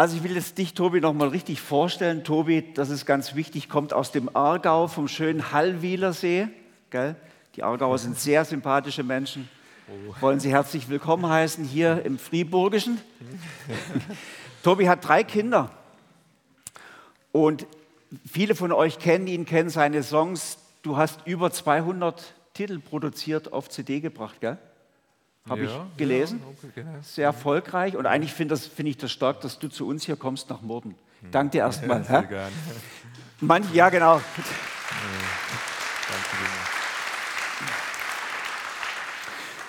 Also ich will jetzt dich, Tobi, noch mal richtig vorstellen. Tobi, das ist ganz wichtig, kommt aus dem Aargau, vom schönen Hallwilersee. Gell? Die Aargauer sind sehr sympathische Menschen. Wollen Sie herzlich willkommen heißen hier im Friburgischen. Tobi hat drei Kinder. Und viele von euch kennen ihn, kennen seine Songs. Du hast über 200 Titel produziert, auf CD gebracht, gell? Habe ja, ich gelesen. Ja, okay, genau. Sehr erfolgreich. Und eigentlich finde find ich das stark, dass du zu uns hier kommst nach Morden. Hm. Danke dir erstmal. Ja. Manch, ja, genau.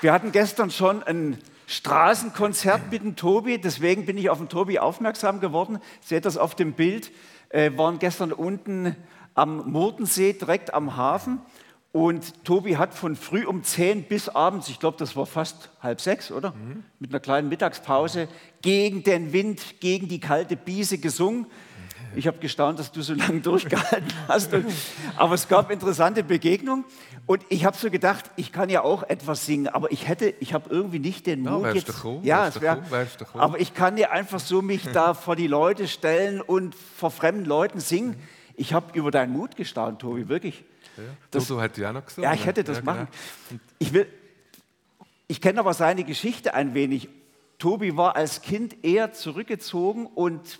Wir hatten gestern schon ein Straßenkonzert mit dem Tobi, deswegen bin ich auf den Tobi aufmerksam geworden. Seht das auf dem Bild. Wir äh, waren gestern unten am Murdensee, direkt am Hafen. Und Tobi hat von früh um 10 bis abends, ich glaube, das war fast halb sechs, oder? Mhm. Mit einer kleinen Mittagspause, gegen den Wind, gegen die kalte Biese gesungen. Ich habe gestaunt, dass du so lange durchgehalten hast. Und, aber es gab interessante Begegnungen. Und ich habe so gedacht, ich kann ja auch etwas singen, aber ich hätte, ich habe irgendwie nicht den Mut ja, jetzt. Cool, ja, es wär, cool. aber ich kann ja einfach so mich da vor die Leute stellen und vor fremden Leuten singen. Ich habe über deinen Mut gestaunt, Tobi, wirklich. Ja. Das, hätte ich auch noch gesagt. Ja, ich hätte das ja, machen. Genau. Ich, ich kenne aber seine Geschichte ein wenig. Tobi war als Kind eher zurückgezogen und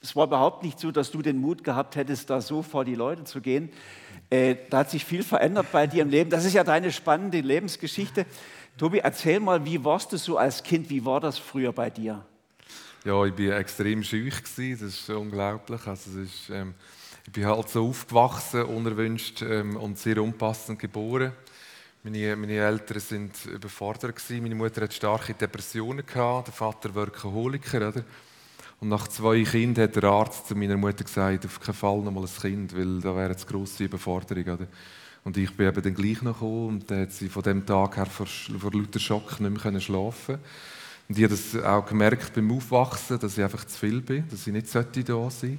es war überhaupt nicht so, dass du den Mut gehabt hättest, da so vor die Leute zu gehen. Äh, da hat sich viel verändert bei dir im Leben. Das ist ja deine spannende Lebensgeschichte. Tobi, erzähl mal, wie warst du so als Kind? Wie war das früher bei dir? Ja, ich war extrem schüch. Das ist unglaublich. Also, es ist, ähm ich bin halt so aufgewachsen, unerwünscht ähm, und sehr unpassend geboren. Meine, meine Eltern sind überfordert gewesen. Meine Mutter hat starke Depressionen gehabt, der Vater Workaholiker, oder? Und nach zwei Kindern hat der Arzt zu meiner Mutter gesagt, auf keinen Fall noch mal ein Kind, weil da wäre eine grosse Überforderung, oder? Und ich bin eben dann gleich noch gekommen und dann hat sie von dem Tag her vor, vor lauter Schock nicht mehr schlafen Und ich habe das auch gemerkt beim Aufwachsen, dass ich einfach zu viel bin, dass ich nicht da sein sollte.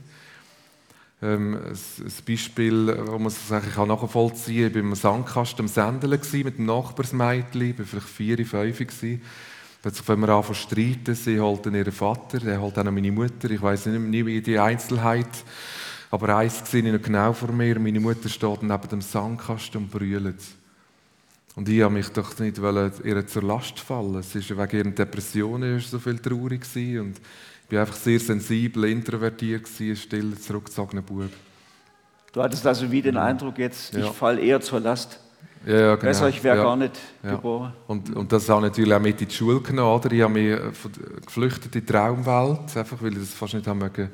Ähm, ein, Beispiel, wo man es eigentlich nachvollziehen kann, ich war im Sandkasten am Sendeln mit dem Nachbarsmädchen, ich war vielleicht vier, fünf. Gewesen. Plötzlich fangen wir an zu streiten, sie holt ihren Vater, der holt auch noch meine Mutter, ich weiß nicht mehr wie die Einzelheit, aber eins sehe ich noch genau vor mir, meine Mutter steht neben dem Sandkasten und brüllt. Und ich habe mich doch nicht ihr zur Last fallen. Es war wegen ihren Depressionen so viel traurig und ich war einfach sehr sensibel, introvertiert, ein stiller, zurückgezogener Bub. Du hattest also wie den Eindruck jetzt, ich ja. falle eher zur Last. Ja, ja, genau. Besser, ich wäre ja. gar nicht geboren. Und, und das habe ich natürlich auch mit in die Schule genommen. Oder? Ich habe mich geflüchtet in die Traumwelt, einfach weil ich das fast nicht haben mögen,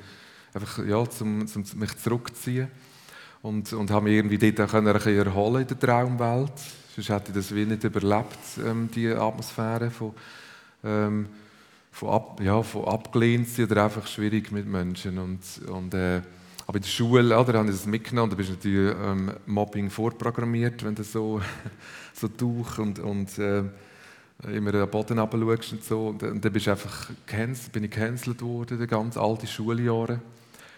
einfach, ja, zum, zum mich zurückziehen. Und, und habe mich irgendwie dort auch ein bisschen erholen in der Traumwelt. Sonst hätte ich das wie nicht überlebt, ähm, die Atmosphäre von... Ähm, von, ab, ja, von abgelehnt sein oder einfach schwierig mit Menschen. Und, und, äh, aber in der Schule oder, habe ich das mitgenommen. Da bist du natürlich ähm, Mobbing vorprogrammiert, wenn du so, so tauch und, und äh, immer den Boden runterschaust und so. Und, und dann bist einfach bin ich gecancelt worden, die ganz alte Schuljahre.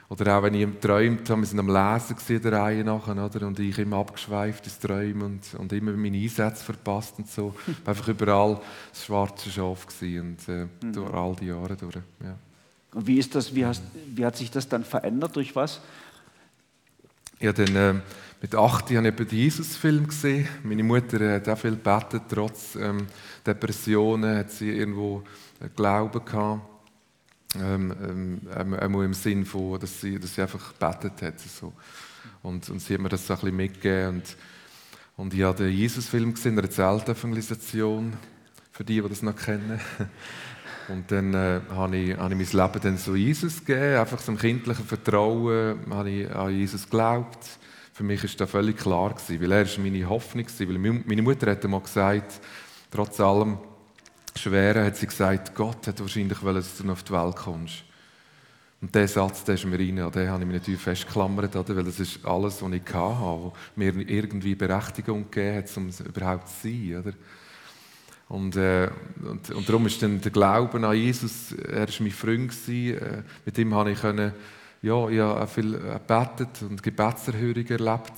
Oder auch wenn ich geträumt habe, wir sind am Lesen gewesen, der Reihe nachher, oder? und ich immer abgeschweift ins Träumen und, und immer meine Einsätze verpasst und so. Einfach überall das schwarze Schaf gewesen und äh, mhm. durch all die Jahre durch. Ja. Und wie ist das, wie, hast, wie hat sich das dann verändert, durch was? Ja, dann äh, mit 8 habe ich den Jesus-Film gesehen. Meine Mutter hat auch viel gebetet, trotz ähm, Depressionen hat sie irgendwo äh, Glauben gehabt. Ähm, ähm, einmal im Sinn von, dass sie, dass sie einfach gebetet hat. So. Und, und sie hat mir das so ein bisschen mitgegeben. Und, und ich habe den Jesus-Film gesehen, eine Zeltevangelisation, für die, die das noch kennen. Und dann äh, habe, ich, habe ich mein Leben dann so Jesus gegeben, einfach so im kindlichen Vertrauen habe ich an Jesus geglaubt. Für mich war das völlig klar, gewesen, weil er ist meine Hoffnung war. Meine Mutter hat einmal gesagt, trotz allem, Schweren hat sie gesagt, Gott hat wahrscheinlich wollen, dass du auf die Welt kommst. Und dieser Satz, der ist mir rein, an den habe ich mich natürlich festgeklammert, oder? weil das ist alles, was ich hatte, was mir irgendwie Berechtigung gegeben hat, um es überhaupt zu sein. Oder? Und, äh, und, und, darum ist dann der Glaube an Jesus, er war mein Freund, gewesen, äh, mit ihm habe ich können, ja, ich habe viel gebetet und Gebetserhörungen erlebt.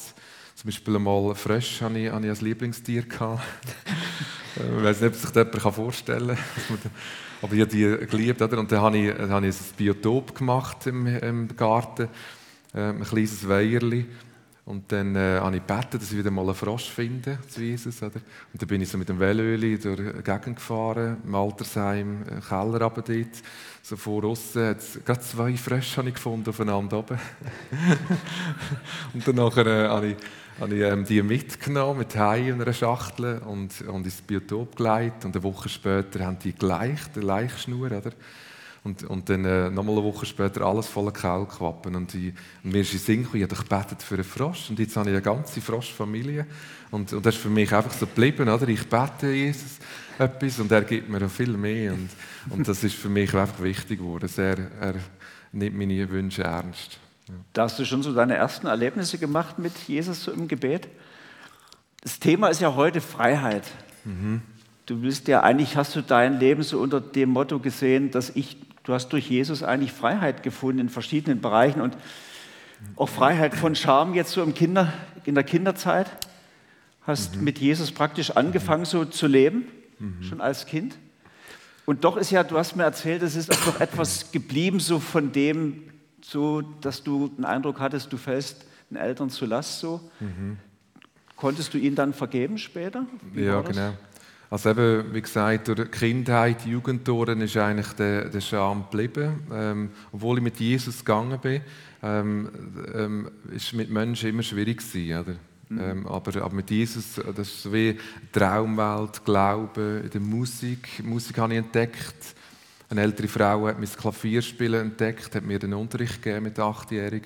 Zum Beispiel einmal Frösche hatte ich, hatte ich als Lieblingstier. Ich weiß nicht, ob sich das jemand vorstellen kann. Aber ich habe die geliebt. Oder? Und dann habe ich, dann habe ich ein Biotop gemacht im, im Garten, äh, ein kleines Weierli. Und dann äh, habe ich gebeten, dass ich wieder mal einen Frosch finde zu Jesus. Oder? Und dann bin ich so mit dem Velöli durch die Gegend gefahren, im Altersheim, im Keller runter dort. So vor außen gerade zwei Frösche habe ich gefunden aufeinander oben. und dann äh, habe ich, habe ich ähm, die mitgenommen mit Hai in einer Schachtel und, und ins Biotop gelegt. Und eine Woche später haben die gleich, die Leichschnur, oder? Und, und dann äh, nochmal eine Woche später alles voller Kaulquappen. Und, und mir ist in Sinn gekommen, ich habe für einen Frosch. Und jetzt habe ich eine ganze Froschfamilie. Und, und das ist für mich einfach so geblieben. Oder? Ich bete Jesus etwas und er gibt mir viel mehr. Und, und das ist für mich einfach wichtig geworden. Er, er nimmt meine Wünsche ernst. Da hast du schon so deine ersten Erlebnisse gemacht mit Jesus so im Gebet. Das Thema ist ja heute Freiheit. Mhm. Du bist ja eigentlich, hast du dein Leben so unter dem Motto gesehen, dass ich Du hast durch Jesus eigentlich Freiheit gefunden in verschiedenen Bereichen und auch Freiheit von Scham jetzt so im Kinder, in der Kinderzeit. Hast mhm. mit Jesus praktisch angefangen so zu leben, mhm. schon als Kind. Und doch ist ja, du hast mir erzählt, es ist auch noch etwas geblieben, so von dem, so, dass du den Eindruck hattest, du fällst den Eltern zu Last so. Mhm. Konntest du ihnen dann vergeben später? Wie ja, genau. Also eben, wie gesagt, durch die Kindheit, die Jugendtoren ist eigentlich der, der Scham geblieben. Ähm, obwohl ich mit Jesus gegangen bin, ähm, ähm, ist mit Menschen immer schwierig gewesen, oder? Mhm. Ähm, aber, aber mit Jesus, das ist wie Traumwelt, Glaube, in der Musik. Musik habe ich entdeckt. Eine ältere Frau hat das Klavierspielen entdeckt, hat mir den Unterricht gegeben mit achtjährig.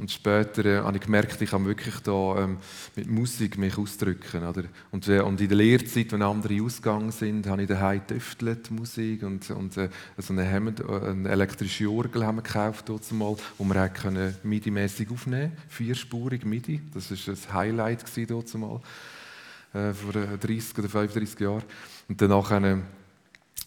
Und später äh, habe ich gemerkt, ich kann wirklich da ähm, mit Musik mich ausdrücken. Oder? Und, äh, und in der Lehrzeit, wenn andere ausgegangen sind, habe ich daheim getüftelt, Musik. Und, und äh, so eine, Hammond, äh, eine elektrische Orgel haben wir gekauft, mal, wo wir MIDI-mäßig aufnehmen vierspurig MIDI. Das war ein Highlight dort mal, äh, vor 30 oder 35 Jahren. Und danach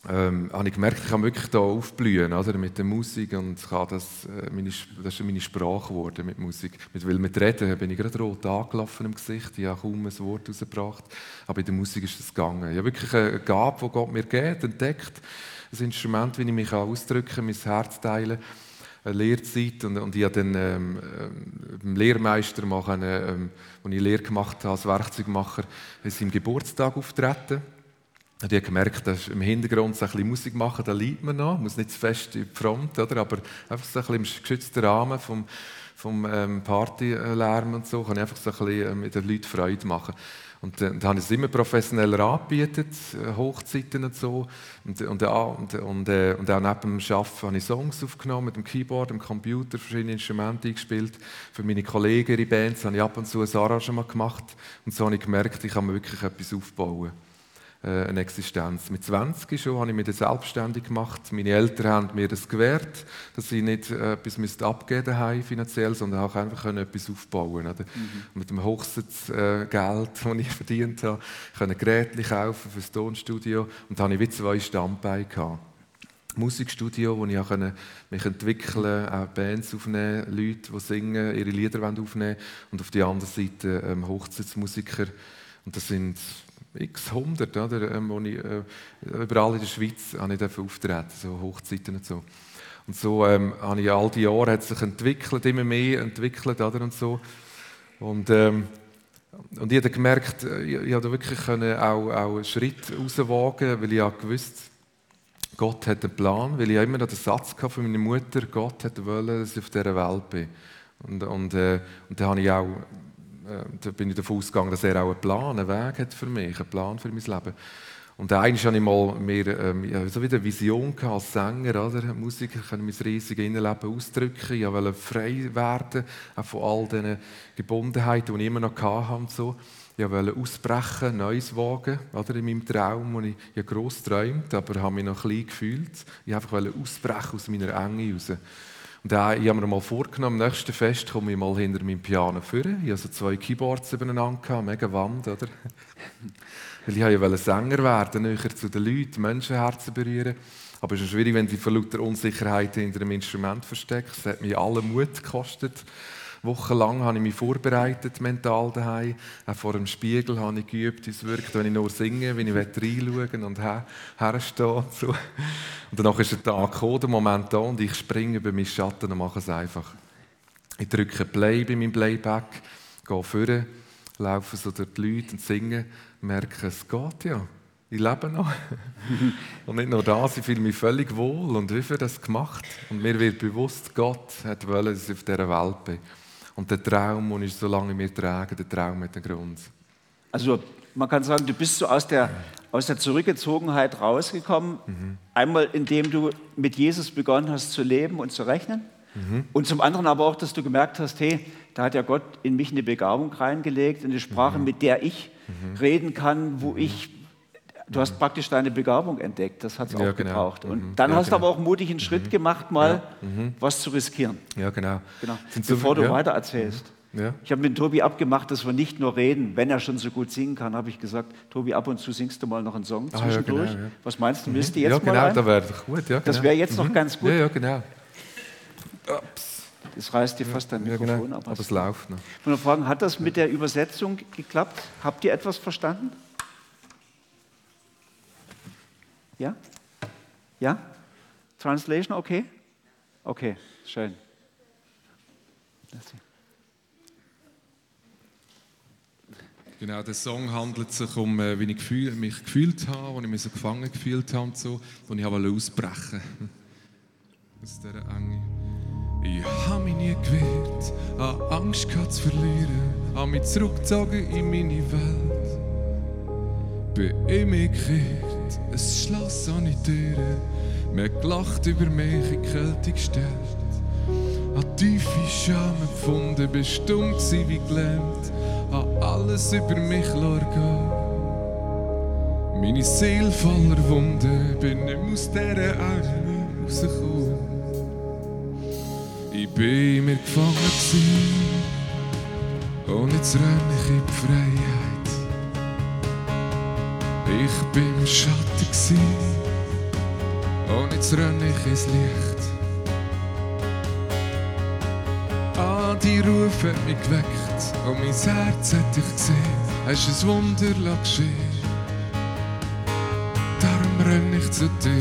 ähm, habe ich gemerkt, ich kann wirklich da aufblühen oder, mit der Musik und kann das, äh, meine, das ist meine Sprache geworden mit Musik. Mit, weil mit Reden bin ich gerade rot angelaufen im Gesicht, ich habe kaum ein Wort rausgebracht, aber in der Musik ist es gegangen. Ich habe wirklich eine Gabe, die Gott mir gibt, entdeckt, ein Instrument, wie ich mich ausdrücken kann, mein Herz teilen. Eine Lehrzeit. Und, und ich habe dann ähm, ähm, Lehrmeister machen, ähm, als ich Lehre gemacht habe als Werkzeugmacher, ist im Geburtstag auftreten ich habe gemerkt, dass im Hintergrund so ein bisschen Musik machen, da liebt man noch, muss nicht zu fest in die Front, oder? aber einfach so ein bisschen im geschützten Rahmen vom, vom ähm, Partylärm und so, kann ich einfach so ein bisschen äh, mit den Leuten Freude machen. Und äh, da habe ich es immer professioneller angebietet, äh, Hochzeiten und so. Und, und, und, und, äh, und auch neben dem Arbeiten habe ich Songs aufgenommen, mit dem Keyboard, dem Computer, verschiedene Instrumente eingespielt. Für meine Kollegen in Bands habe ich ab und zu ein Arrangement gemacht. Und so habe ich gemerkt, ich kann mir wirklich etwas aufbauen. Äh, eine Existenz. Mit 20 schon habe ich mich selbstständig gemacht. Meine Eltern haben mir das gewährt, dass ich nicht äh, etwas abgeben musste finanziell, sondern auch einfach etwas aufbauen oder? Mhm. Mit dem Hochsitzgeld, äh, das ich verdient habe, konnte Geräte kaufen für das Tonstudio und da hatte ich wie zwei Standbeine. Gehabt. Musikstudio, wo ich auch mich entwickeln konnte, auch Bands aufnehmen, Leute, die singen, ihre Lieder aufnehmen und auf der anderen Seite ähm, Hochzeitsmusiker. Und das sind x hundert, oder, ähm, wo ich, äh, überall in der Schweiz habe ich auftreten, so Hochzeiten und so. Und so ähm, habe ich all die Jahre hat sich entwickelt, immer mehr entwickelt, oder, und so. Und, ähm, und ich habe gemerkt, äh, ich, ich habe wirklich können auch, auch einen Schritt rauswagen, weil ich ja gewusst Gott hat einen Plan, weil ich immer noch den Satz von meiner Mutter, Gott hat wollen, dass ich auf dieser Welt bin. Und, und, äh, und dann habe ich auch da bin ich davon ausgegangen, dass er auch einen Plan, einen Weg hat für mich, einen Plan für mein Leben. Und eigentlich hatte ich mal mehr, ähm, so wie eine Vision als Sänger, oder? Musiker können mein riesiges Innenleben ausdrücken. Ich wollte frei werden, auch von all diesen Gebundenheiten, die ich immer noch hatte. Und so. Ich wollte ausbrechen, Neues wagen, oder? in meinem Traum, den ich ja gross träumt, aber habe mich noch klein gefühlt. Ich wollte einfach ausbrechen aus meiner Enge raus. Und ich habe mir mal vorgenommen, am nächsten Fest komme ich mal hinter meinem Piano führen. Ich hatte so zwei Keyboards übereinander, mega Wand, oder? Weil ich ja Sänger werden, näher zu den Leuten, Menschenherzen berühren. Aber es ist schwierig, wenn du vor lauter Unsicherheit hinter einem Instrument versteckst. Es hat mir alle Mut gekostet. Wochenlang habe ich mich vorbereitet, mental daheim. Auch vor dem Spiegel habe ich geübt, wie es wirkt, wenn ich nur singe, wenn ich reinschauen und her, herstehen und so. Und danach ist der Tag gekommen, der Moment da und ich springe über meinen Schatten und mache es einfach. Ich drücke Play bei meinem Playback, gehe vorne, laufe so durch die Leute und singe, merke, es geht ja. Ich lebe noch. und nicht nur das, ich fühle mich völlig wohl. Und wie viel das gemacht? Und mir wird bewusst, Gott hat wollen, dass ich auf dieser Welt bin. Und der Traum, den ich so lange mir trage, der Traum mit dem Grund. Also man kann sagen, du bist so aus der, aus der Zurückgezogenheit rausgekommen. Mhm. Einmal, indem du mit Jesus begonnen hast zu leben und zu rechnen. Mhm. Und zum anderen aber auch, dass du gemerkt hast, hey, da hat ja Gott in mich eine Begabung reingelegt, eine Sprache, mhm. mit der ich mhm. reden kann, wo mhm. ich Du hast praktisch deine Begabung entdeckt, das hat es auch ja, genau. gebraucht. Und mhm. dann ja, hast genau. du aber auch mutig einen Schritt mhm. gemacht, mal ja. mhm. was zu riskieren. Ja, genau. genau. Bevor du weiter erzählst. Mhm. Ich habe mit Tobi abgemacht, dass wir nicht nur reden, wenn er schon so gut singen kann, habe ich gesagt, Tobi, ab und zu singst du mal noch einen Song ah, zwischendurch. Genau, was meinst du, mhm. willst du jetzt ja, genau, mal da doch gut. Ja, das wäre jetzt noch mhm. ganz gut. Ja, ja, genau. Ups. Das reißt dir fast dein Mikrofon genau. ab. Aber es läuft noch. Ich will fragen, hat das mit der Übersetzung geklappt? Habt ihr etwas verstanden? Ja? Ja? Translation okay? Okay, schön. Genau, der Song handelt sich um, äh, wie ich gefühl, mich gefühlt habe, als ich mich so gefangen gefühlt habe und so, und ich wollte ausbrechen. Aus dieser Enge. Ich habe mich nie gewehrt, habe Angst gehabt zu verlieren, habe mich zurückgezogen in meine Welt. Bin immer gekehrt es Schloss ohne Türen. Mir gelacht über mich in Kälte gestellt. Hat tiefe Scham empfunden, bestimmt sie wie gelähmt. Hat alles über mich gehen. Meine Seele voller Wunden, bin nicht aus dieser Enge rausgekommen. Ich bin mir gefangen gewesen, und jetzt renne ich in die Freiheit. Ich bin im Schatten gsi und jetzt renne ich ins Licht. Ah, die Rufe hat mich geweckt und mein Herz hat dich gesehen. Hast ein Wunder geschehen. Darum renne ich zu dir.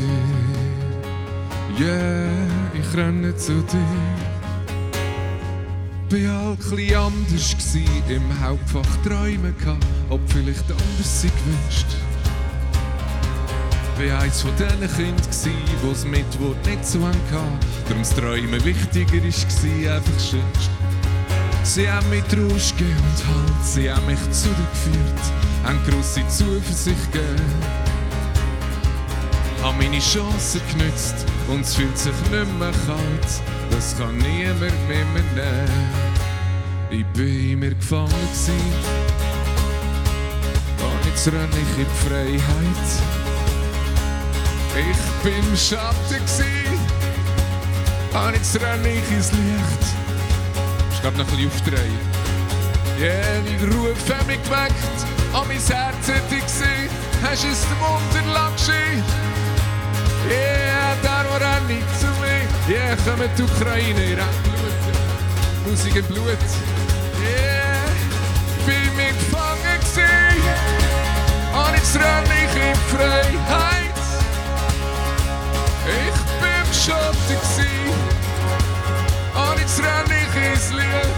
Yeah, ich renne zu dir. Bin ein anders gsi, im Hauptfach träumen gehabt, ob vielleicht anders sie gewünscht bin eins von diesen Kindern, die es mit Wort nicht so hatten. Darum das Träumen wichtiger war, einfach schönst. Sie haben mich Rausch und Halt, sie haben mich zu dir geführt, haben grosse Zuversicht gegeben. Haben meine Chancen genützt und es fühlt sich nicht mehr kalt, das kann niemand mehr nehmen. Ich bin mir gefangen gewesen, und jetzt renne ich in die Freiheit. Ich bin im Schatten gsi, und jetzt renne ich ins Licht. Ich glaube noch ein bisschen aufdrehen. Yeah, die Rufe haben mich geweckt, an mein Herz hätte ich gesehen, hast es dem Unterlag geschehen. Yeah, da renne ich zu mir. Yeah, kommen die Ukraine, ihr habt Blut, Musik im Blut. Yeah, bin mir gefangen gsi, und jetzt renne ich in Freiheit. Renne ich ins Licht.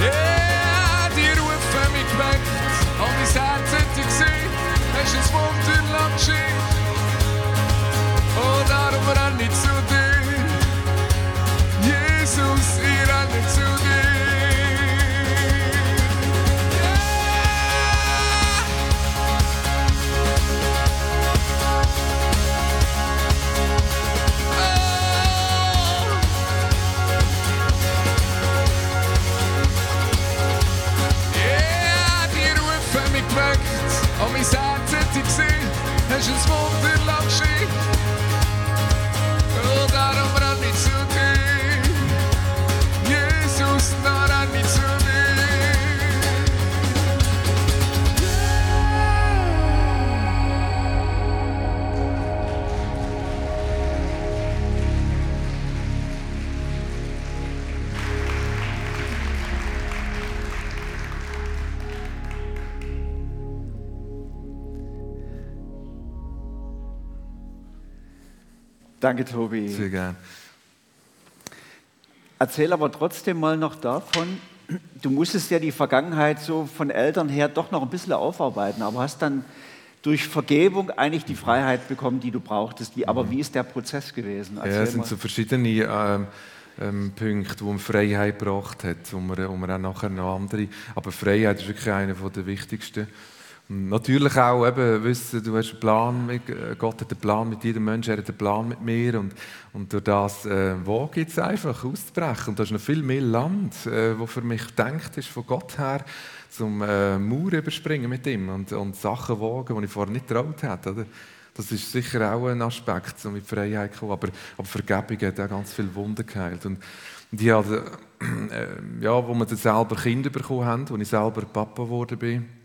Yeah, die rufen mich geweckt, und mein Herz hätte ich gesehen, hast ein Wunderland geschehen. Und darum renne ich zu Ashes fall within like she Danke, Tobi. Sehr gerne. Erzähl aber trotzdem mal noch davon, du musstest ja die Vergangenheit so von Eltern her doch noch ein bisschen aufarbeiten, aber hast dann durch Vergebung eigentlich die Freiheit bekommen, die du brauchtest. Wie, aber wie ist der Prozess gewesen? Erzähl ja, es sind mal. so verschiedene ähm, ähm, Punkte, wo man Freiheit gebracht hat, wo man, wo man auch nachher noch andere. Aber Freiheit ist wirklich einer der wichtigsten. Natürlich auch eben wissen, du hast einen Plan, mit, äh, Gott hat einen Plan mit jedem Menschen, er hat einen Plan mit mir und, und durch das äh, wage ich es einfach auszubrechen. Und da ist noch viel mehr Land, äh, wo für mich gedacht ist von Gott her, zum äh, Mauer überspringen mit ihm und, und Sachen wagen, die ich vorher nicht getraut hätte. Oder? Das ist sicher auch ein Aspekt, so mit Freiheit kommen. Aber, aber Vergebung hat auch ganz viele Wunden geheilt. Und, und ich hatte, äh, ja, wo wir dann selber Kinder bekommen haben, als ich selber Papa geworden bin,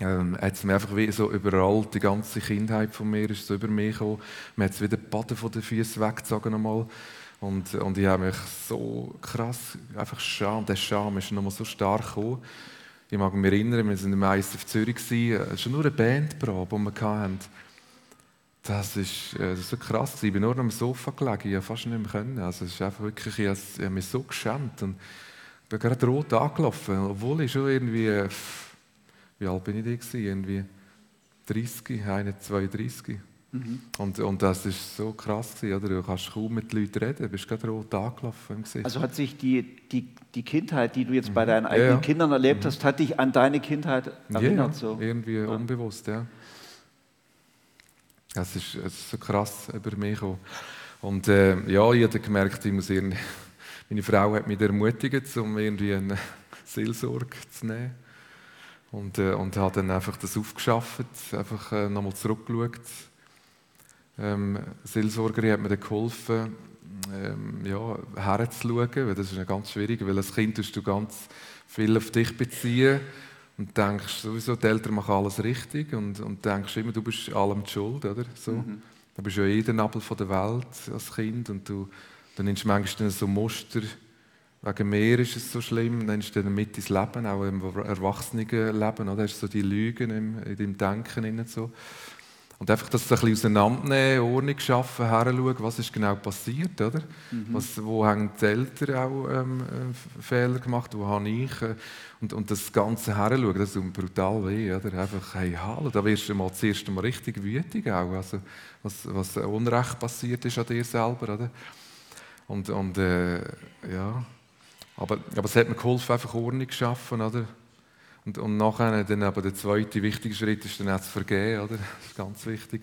ähm, hat es mir einfach wie so überall, die ganze Kindheit von mir ist so über mich gekommen. Man hat es wieder die Baden von den Füßen weggezogen einmal. Und, und ich habe mich so krass, einfach Scham, der Scham ist nochmal so stark gekommen. Ich mag mich erinnern, wir waren meist auf Zürich, es war schon nur eine Bandprobe, die wir hatten. Das ist, äh, so krass. Ich bin nur am Sofa gelegen, ich konnte fast nicht mehr können. Also es ist einfach wirklich, ich habe mich so geschämt und bin gerade rot angelaufen, obwohl ich schon irgendwie äh, wie alt bin ich da? Irgendwie 30, 21, 32. Mhm. Und, und das war so krass, gewesen, oder? du kannst kaum mit den Leuten reden, du bist gerade rot angelaufen. Also hat sich die, die, die Kindheit, die du jetzt bei mhm. deinen eigenen ja. Kindern erlebt mhm. hast, hat dich an deine Kindheit erinnert? Ja, so. irgendwie ja. unbewusst, ja. Es ist, es ist so krass über mich gekommen. Und äh, ja, ich habe gemerkt, ich muss irgendwie, meine Frau hat mich ermutigt, um irgendwie eine Seelsorge zu nehmen. Und, äh, und habe dann einfach das aufgeschafft, einfach äh, nochmal zurückgeschaut. Ähm, Seelsorgerin hat mir dann geholfen, ähm, ja, herzuschauen, weil das ist ganz schwierig, weil als Kind tust du ganz viel auf dich beziehen und denkst sowieso, die Eltern machen alles richtig und, und denkst immer, du bist allem die schuld, oder? So. Mhm. Du bist ja eh der Nabel von der Welt als Kind und du, du nimmst manchmal so Muster, Wegen mir ist es so schlimm, dann ist dann mit ins Leben, auch im Erwachsenenleben, oder? hast so die Lügen in deinem Denken. So. Und einfach das ein bisschen auseinandernehmen, Ordnung schaffen, heranschauen, was ist genau passiert, oder? Mhm. Was, wo haben die Eltern auch ähm, äh, Fehler gemacht, wo habe ich? Äh, und, und das Ganze heranschauen, das tut brutal weh, oder? Einfach, hey, hallo, da wirst du mal das erste Mal richtig wütig auch, also was, was Unrecht passiert ist an dir selber, oder? Und, und äh, ja... Aber, aber es hat mir geholfen, einfach Ordnung zu schaffen, oder? Und, und nachher dann aber der zweite wichtige Schritt ist dann auch zu vergeben, oder? Das ist ganz wichtig.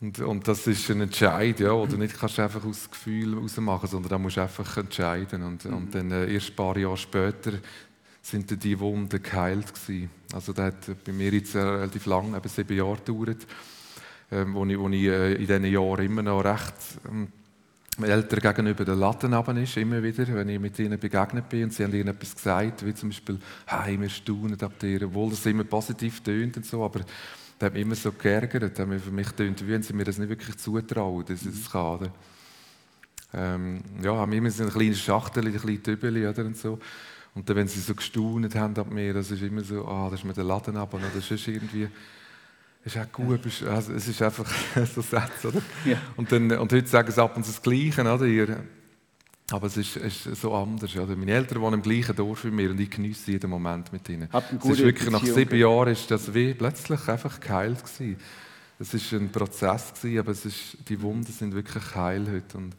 Und, und das ist ein Entscheid, ja, du nicht kannst einfach aus Gefühl machen sondern da musst du einfach entscheiden. Und, mhm. und dann äh, erst ein paar Jahre später sind dann die Wunden geheilt gewesen. Also das hat bei mir jetzt relativ lang, eben sieben Jahre gedauert, ähm, wo ich, wo ich äh, in diesen Jahren immer noch recht... Ähm, Eltern gegenüber den Latten ist, immer wieder, wenn ich mit ihnen begegnet bin und sie haben irgendetwas gesagt, wie zum Beispiel, hey, wir staunen ab dir, obwohl das immer positiv tönt und so, aber das hat mich immer so geärgert, das für mich tönt, wie wenn sie mir das nicht wirklich zutrauen, dass das kann. Ähm, ja, haben immer so ein kleines Schachtel, ein kleines Tübeli oder und so. Und dann, wenn sie so gestaunet haben ab mir, das ist immer so, ah, das ist mit den Laden ab, oder das irgendwie ist auch gut, also es ist einfach so Sätze, oder? Ja. Und, dann, und heute sagen sie ab und zu das Gleiche, oder? Ihr, aber es ist, ist, so anders. Oder? Meine Eltern wohnen im gleichen Dorf wie mir und ich genieße jeden Moment mit ihnen. Es ist wirklich nach sieben Jahren ist das wie plötzlich einfach geheilt gewesen. Es ist ein Prozess gewesen, aber es ist, die Wunden sind wirklich heil heute und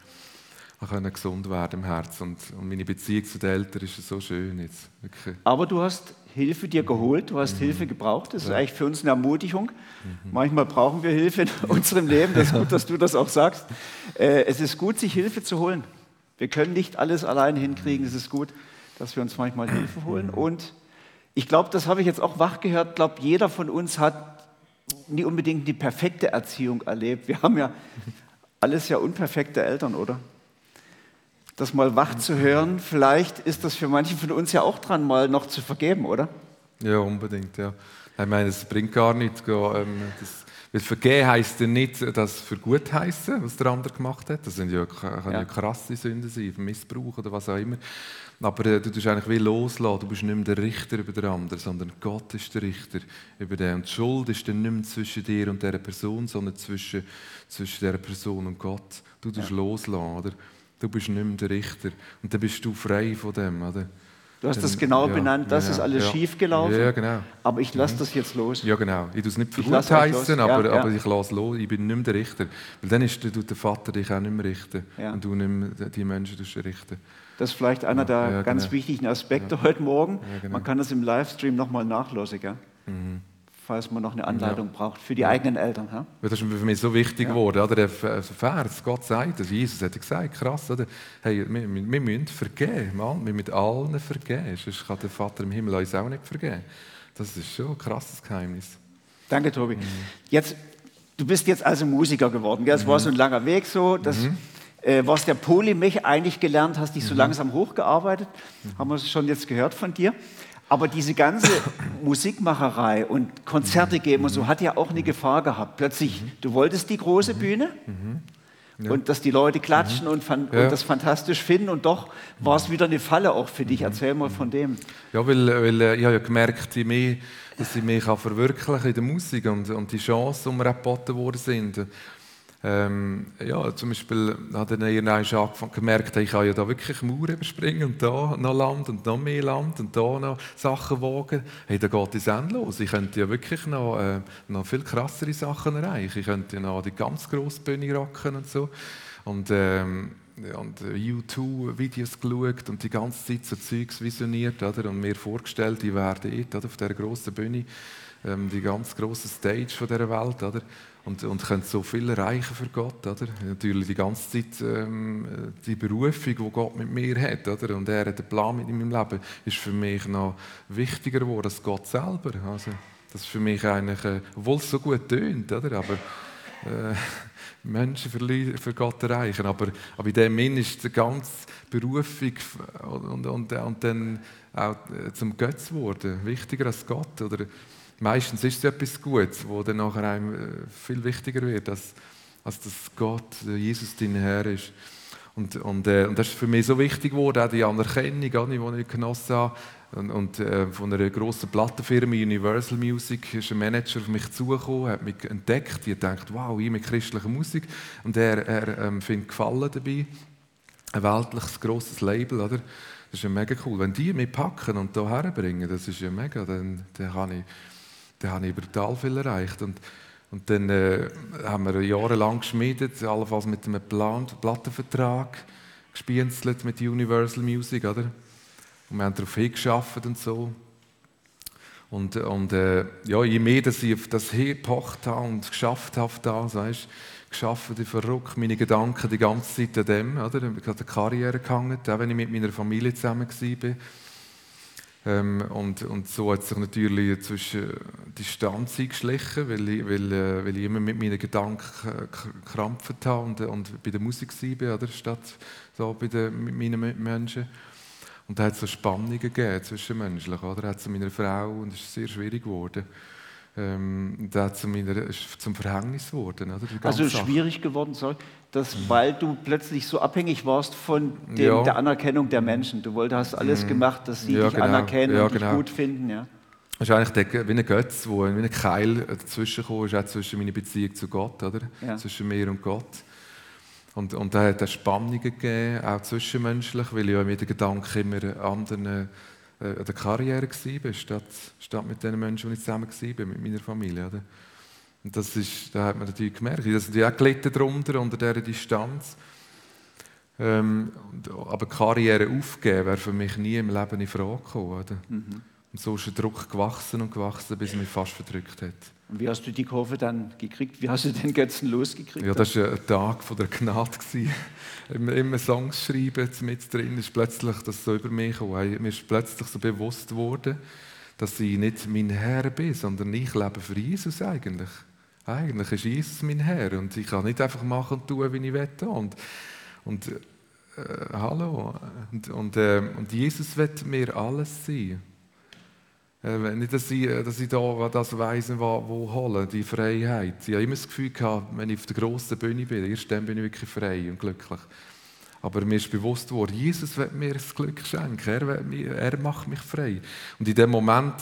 wir können gesund werden im Herzen. Und, und meine Beziehung zu den Eltern ist so schön jetzt. Wirklich. Aber du hast Hilfe dir geholt, du hast mhm. Hilfe gebraucht. Das ist ja. eigentlich für uns eine Ermutigung. Mhm. Manchmal brauchen wir Hilfe in unserem Leben. Das ist gut, dass du das auch sagst. Äh, es ist gut, sich Hilfe zu holen. Wir können nicht alles allein hinkriegen. Es ist gut, dass wir uns manchmal Hilfe holen. Mhm. Und ich glaube, das habe ich jetzt auch wach gehört. Ich glaube, jeder von uns hat nie unbedingt die perfekte Erziehung erlebt. Wir haben ja alles ja unperfekte Eltern, oder? Das mal wach zu hören. Vielleicht ist das für manche von uns ja auch dran, mal noch zu vergeben, oder? Ja, unbedingt, ja. Ich meine, es bringt gar nichts. Ähm, das, Weil vergeben heisst ja nicht, dass für gut heißen, was der andere gemacht hat. Das sind ja, kann ja. ja krasse Sünden sein, Missbrauch oder was auch immer. Aber äh, du tust eigentlich wie loslassen. Du bist nicht mehr der Richter über den anderen, sondern Gott ist der Richter über den. Und die Schuld ist dann nicht mehr zwischen dir und dieser Person, sondern zwischen, zwischen dieser Person und Gott. Du tust ja. loslassen, oder? Du bist nicht mehr der Richter. Und dann bist du frei von dem, oder? Du hast das genau ja, benannt, das ja, ist alles ja. schief gelaufen. Ja, genau. Aber ich lasse mhm. das jetzt los. Ja, genau. Ich tue es nicht für gut heißen, aber, aber ich lasse los. Ich bin nicht mehr der Richter. Weil dann ist, tut der Vater dich auch nicht mehr richten. Und du nicht mehr die Menschen richten. Das ist vielleicht einer der ganz genau. wichtigen Aspekte heute Morgen. Genau. Man kann das im Livestream nochmal nachlesen. Gell? Mhm falls man noch eine Anleitung ja. braucht für die eigenen Eltern. Ja? Das ist für mich so wichtig ja. geworden. Oder? Der Vers, Gott sagt das, Jesus hat gesagt, krass, oder? Hey, wir, wir müssen vergeben, Mann. wir müssen allen vergeben, sonst kann der Vater im Himmel uns auch nicht vergeben. Das ist schon ein krasses Geheimnis. Danke, Tobi. Mhm. Jetzt, du bist jetzt also Musiker geworden, gell? es mhm. war so ein langer Weg so, das, mhm. äh, was der Polymech eigentlich gelernt hast, dich so mhm. langsam hochgearbeitet, mhm. haben wir schon jetzt gehört von dir. Aber diese ganze Musikmacherei und Konzerte geben und so hat ja auch eine Gefahr gehabt. Plötzlich, du wolltest die große Bühne ja. und dass die Leute klatschen und, ja. und, das fantastisch finden und doch war es wieder eine Falle auch für dich. Erzähl mal von dem. Ja, weil, weil äh, ich habe ja gemerkt, je mehr, dass ich mich verwirklichen in der Musik und, und die Chancen, die mir geboten worden sind, ähm, ja, zum Beispiel hat er irgendwann angefangen gemerkt, ich kann ja da wirklich Mauern überspringen und da noch Land und noch mehr Land und da noch Sachen wagen. Hey, da geht es endlos. Ich könnte ja wirklich noch, äh, noch viel krassere Sachen erreichen. Ich könnte ja noch die ganz grosse Bühne rocken und so. Und, ähm, und U2-Videos geschaut und die ganze Zeit so Zeugs visioniert oder? und mir vorgestellt, ich werde dort auf dieser grossen Bühne, ähm, die ganz grosse Stage von dieser Welt. Oder? Und, und können so viel erreichen für Gott. Oder? Natürlich die ganze Zeit ähm, die Berufung, die Gott mit mir hat. Oder? Und er hat einen Plan mit meinem Leben, ist für mich noch wichtiger geworden als Gott selber. Also, das ist für mich eigentlich, äh, obwohl es so gut tönt, aber äh, Menschen für, für Gott erreichen. Aber, aber in dem Sinn ist die ganze Berufung und, und, und dann auch äh, zum Götz geworden wichtiger als Gott. Oder, meistens ist es etwas Gutes, wo dann nachher einem äh, viel wichtiger wird, als, als dass Gott, Jesus, dein Herr ist. Und, und, äh, und das ist für mich so wichtig geworden, auch die Anerkennung, die ich genossen habe. Und, und äh, von einer grossen Plattenfirma, Universal Music, ist ein Manager auf mich zugekommen, hat mich entdeckt. Ich dachte, wow, ich mit christlicher Musik. Und er, er ähm, findet Gefallen dabei. Ein weltliches, grosses Label, oder? Das ist ja mega cool. Wenn die mich packen und hierher herbringen, das ist ja mega, dann, dann kann ich dann habe ich brutal viel erreicht. Und, und dann äh, haben wir jahrelang geschmiedet, allenfalls mit einem Plan, Plattenvertrag, gespienzelt mit Universal Music, oder? Und wir haben darauf hingeschafft und so. Und, und äh, ja, je mehr dass ich auf das hingepocht habe und geschafft habe, das, weißt, geschafft, ich verrückt, meine Gedanken die ganze Zeit an dem, oder? Ich habe eine Karriere gehangen, auch wenn ich mit meiner Familie zusammen war. Ähm, und, und so hat sich natürlich zwischen Distanz eingeschlichen, weil ich, weil, äh, weil ich immer mit meinen Gedanken gekrampft habe und, und bei der Musik war, oder, statt so bei den, mit meinen Mitmenschen. Und da hat es so Spannungen gegeben zwischenmenschlich. Oder? Hat es meiner Frau und es ist sehr schwierig geworden. Ähm, da zu meiner, ist zum Verhängnis geworden. Also schwierig geworden, sorry, dass, mhm. weil du plötzlich so abhängig warst von dem, ja. der Anerkennung der Menschen. Du wolltest, hast alles mhm. gemacht, dass sie ja, dich genau. anerkennen ja, und genau. dich gut finden. Ja. Das ist eigentlich der, wie ein Götz, wo wie ein Keil dazwischen kam, ist auch zwischen meiner Beziehung zu Gott, oder? zwischen mir und Gott. Und, und da hat es Spannungen gegeben, auch zwischenmenschlich, weil ich ja mit den Gedanken immer anderen äh, an der Karriere war, statt, statt mit den Menschen, die ich zusammen war, mit meiner Familie. Oder? Und das ist, da hat man natürlich gemerkt, da sind auch gelitten darunter, unter dieser Distanz. Ähm, aber Karriere aufgeben wäre für mich nie im Leben in Frage gekommen. Oder? Mhm. Und so ist der Druck gewachsen und gewachsen, bis er mich fast verdrückt hat. Und wie hast du die Kurve dann gekriegt? Wie hast du den Götzen losgekriegt? Ja, das war ein Tag von der Gnade. immer, immer Songs schreiben, mit drin ist plötzlich das so über mich gekommen. Mir ist plötzlich so bewusst geworden, dass ich nicht mein Herr bin, sondern ich lebe für Jesus eigentlich. Eigentlich ist Jesus mein Herr und ich kann nicht einfach machen und tun, wie ich will. Und, und äh, hallo. Und, und, äh, und Jesus wird mir alles sein. Äh, nicht, dass ich, dass ich da das weiss, wo, wo holen, die Freiheit. Ich habe immer das Gefühl gehabt, wenn ich auf der grossen Bühne bin, erst dann bin ich wirklich frei und glücklich. Aber mir ist bewusst worden, Jesus wird mir das Glück schenken. Er, mich, er macht mich frei. Und in dem Moment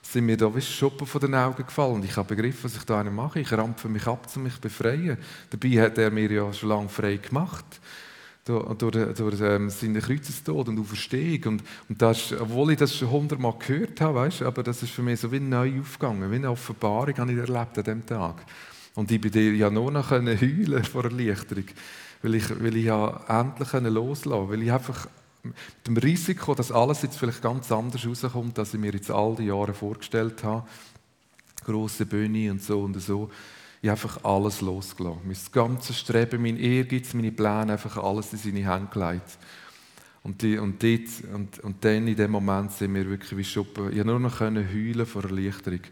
sind mir da wie Schuppen von den Augen gefallen. Und ich habe begriffen, was ich da mache. Ich rampfe mich ab, um mich zu befreien. Dabei hat er mir ja schon lange frei gemacht durch, durch, ähm, seinen Kreuzestod und Auferstehung. Und, und das, obwohl ich das schon hundertmal gehört habe, weißt, aber das ist für mich so wie neu aufgegangen, wie eine Offenbarung habe ich erlebt an diesem Tag. Und ich bin dir ja nur noch heulen vor Erleichterung, weil ich, weil ich ja endlich loslassen konnte, weil ich einfach mit dem Risiko, dass alles jetzt vielleicht ganz anders rauskommt, als ich mir jetzt all die Jahre vorgestellt habe, große Bühne und so und so, ich habe einfach alles losgelassen. Mein ganzes Streben, mein Ehrgeiz, meine Pläne, einfach alles in seine Hände gelegt. Und, die, und, dort, und, und dann in dem Moment sind wir wirklich wie Schuppen. Ich konnte nur noch heulen vor Erleichterung.